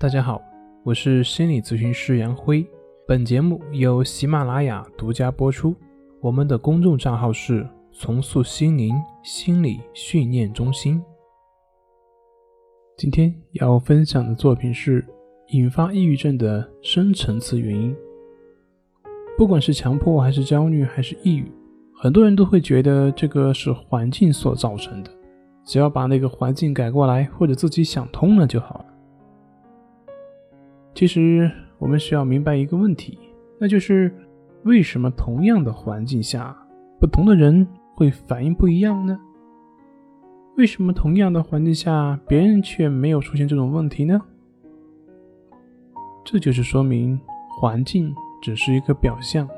大家好，我是心理咨询师杨辉。本节目由喜马拉雅独家播出。我们的公众账号是“重塑心灵心理训练中心”。今天要分享的作品是引发抑郁症的深层次原因。不管是强迫，还是焦虑，还是抑郁，很多人都会觉得这个是环境所造成的。只要把那个环境改过来，或者自己想通了就好。其实我们需要明白一个问题，那就是为什么同样的环境下，不同的人会反应不一样呢？为什么同样的环境下，别人却没有出现这种问题呢？这就是说明环境只是一个表象，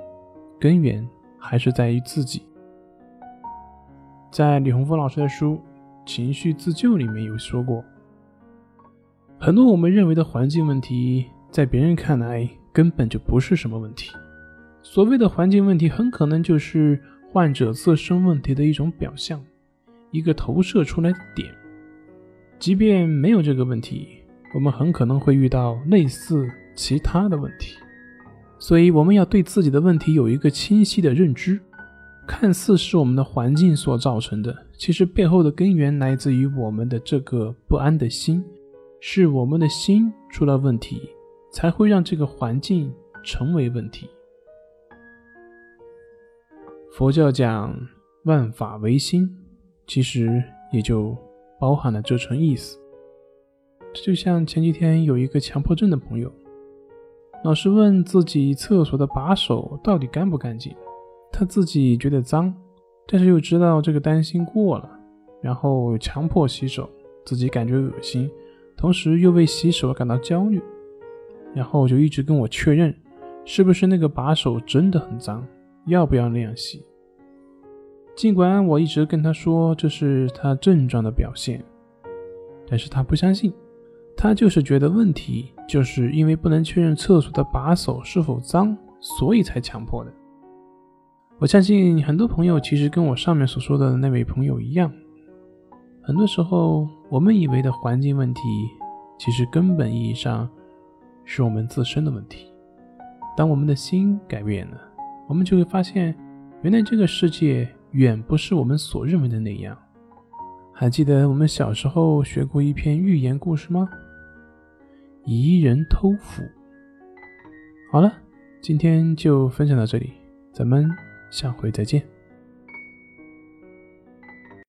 根源还是在于自己。在李洪峰老师的书。情绪自救里面有说过，很多我们认为的环境问题，在别人看来根本就不是什么问题。所谓的环境问题，很可能就是患者自身问题的一种表象，一个投射出来的点。即便没有这个问题，我们很可能会遇到类似其他的问题。所以，我们要对自己的问题有一个清晰的认知。看似是我们的环境所造成的，其实背后的根源来自于我们的这个不安的心，是我们的心出了问题，才会让这个环境成为问题。佛教讲万法唯心，其实也就包含了这层意思。这就像前几天有一个强迫症的朋友，老是问自己厕所的把手到底干不干净。他自己觉得脏，但是又知道这个担心过了，然后强迫洗手，自己感觉恶心，同时又为洗手感到焦虑，然后就一直跟我确认，是不是那个把手真的很脏，要不要那样洗？尽管我一直跟他说这是他症状的表现，但是他不相信，他就是觉得问题就是因为不能确认厕所的把手是否脏，所以才强迫的。我相信很多朋友其实跟我上面所说的那位朋友一样，很多时候我们以为的环境问题，其实根本意义上是我们自身的问题。当我们的心改变了，我们就会发现，原来这个世界远不是我们所认为的那样。还记得我们小时候学过一篇寓言故事吗？疑人偷斧。好了，今天就分享到这里，咱们。下回再见。